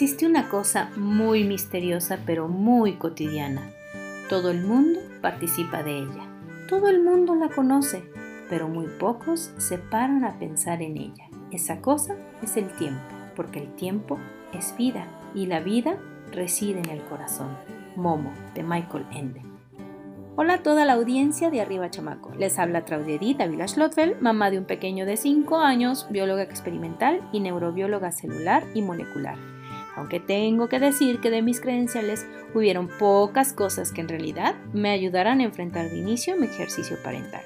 Existe una cosa muy misteriosa pero muy cotidiana. Todo el mundo participa de ella. Todo el mundo la conoce, pero muy pocos se paran a pensar en ella. Esa cosa es el tiempo, porque el tiempo es vida y la vida reside en el corazón. Momo, de Michael Ende. Hola a toda la audiencia de Arriba Chamaco. Les habla Claudia Edith Avila Schlotfeld, mamá de un pequeño de 5 años, bióloga experimental y neurobióloga celular y molecular. Aunque tengo que decir que de mis credenciales hubieron pocas cosas que en realidad me ayudaran a enfrentar de inicio mi ejercicio parental.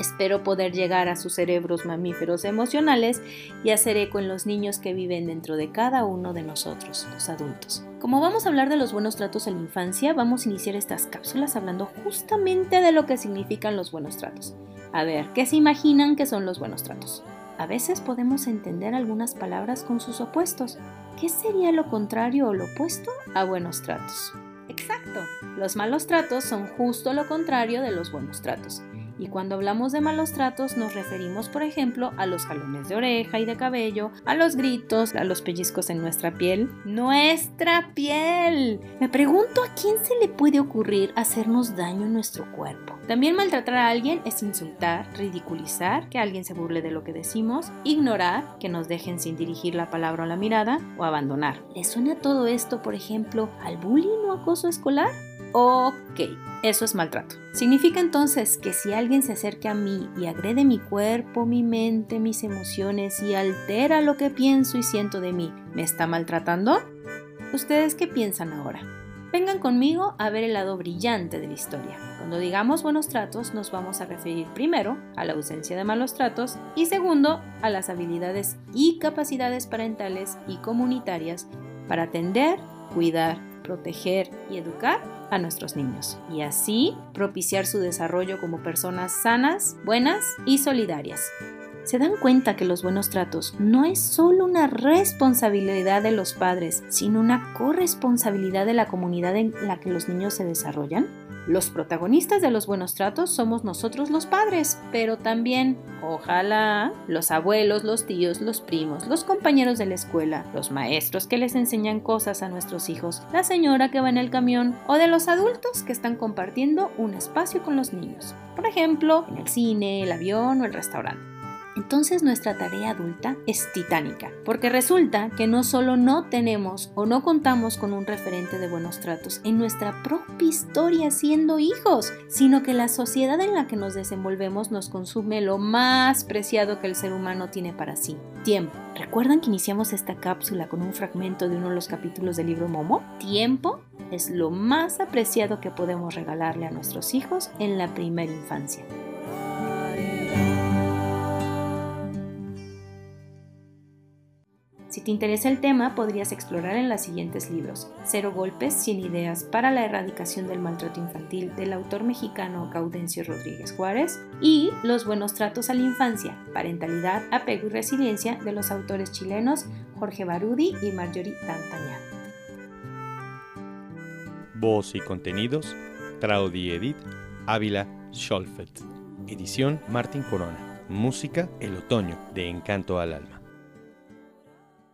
Espero poder llegar a sus cerebros mamíferos emocionales y hacer eco en los niños que viven dentro de cada uno de nosotros, los adultos. Como vamos a hablar de los buenos tratos en la infancia, vamos a iniciar estas cápsulas hablando justamente de lo que significan los buenos tratos. A ver, ¿qué se imaginan que son los buenos tratos? A veces podemos entender algunas palabras con sus opuestos. ¿Qué sería lo contrario o lo opuesto a buenos tratos? Exacto, los malos tratos son justo lo contrario de los buenos tratos. Y cuando hablamos de malos tratos nos referimos, por ejemplo, a los jalones de oreja y de cabello, a los gritos, a los pellizcos en nuestra piel. ¡Nuestra piel! Me pregunto a quién se le puede ocurrir hacernos daño en nuestro cuerpo. También maltratar a alguien es insultar, ridiculizar, que alguien se burle de lo que decimos, ignorar, que nos dejen sin dirigir la palabra o la mirada, o abandonar. ¿Le suena todo esto, por ejemplo, al bullying o acoso escolar? Ok, eso es maltrato. Significa entonces que si alguien se acerca a mí y agrede mi cuerpo, mi mente, mis emociones y altera lo que pienso y siento de mí, ¿me está maltratando? ¿Ustedes qué piensan ahora? Vengan conmigo a ver el lado brillante de la historia. Cuando digamos buenos tratos nos vamos a referir primero a la ausencia de malos tratos y segundo a las habilidades y capacidades parentales y comunitarias para atender, cuidar, proteger y educar a nuestros niños y así propiciar su desarrollo como personas sanas, buenas y solidarias. ¿Se dan cuenta que los buenos tratos no es solo una responsabilidad de los padres, sino una corresponsabilidad de la comunidad en la que los niños se desarrollan? Los protagonistas de los buenos tratos somos nosotros los padres, pero también, ojalá, los abuelos, los tíos, los primos, los compañeros de la escuela, los maestros que les enseñan cosas a nuestros hijos, la señora que va en el camión o de los adultos que están compartiendo un espacio con los niños. Por ejemplo, en el cine, el avión o el restaurante entonces nuestra tarea adulta es titánica, porque resulta que no solo no tenemos o no contamos con un referente de buenos tratos en nuestra propia historia siendo hijos, sino que la sociedad en la que nos desenvolvemos nos consume lo más preciado que el ser humano tiene para sí, tiempo. ¿Recuerdan que iniciamos esta cápsula con un fragmento de uno de los capítulos del libro Momo? Tiempo es lo más apreciado que podemos regalarle a nuestros hijos en la primera infancia. Te interesa el tema, podrías explorar en los siguientes libros: Cero golpes, 100 ideas para la erradicación del maltrato infantil del autor mexicano Gaudencio Rodríguez Juárez y Los buenos tratos a la infancia, parentalidad, apego y resiliencia de los autores chilenos Jorge Barudi y Marjorie Tantañán. Voz y contenidos: Claudia Edith Ávila Scholfeld. Edición Martín Corona. Música El Otoño de Encanto al Alma.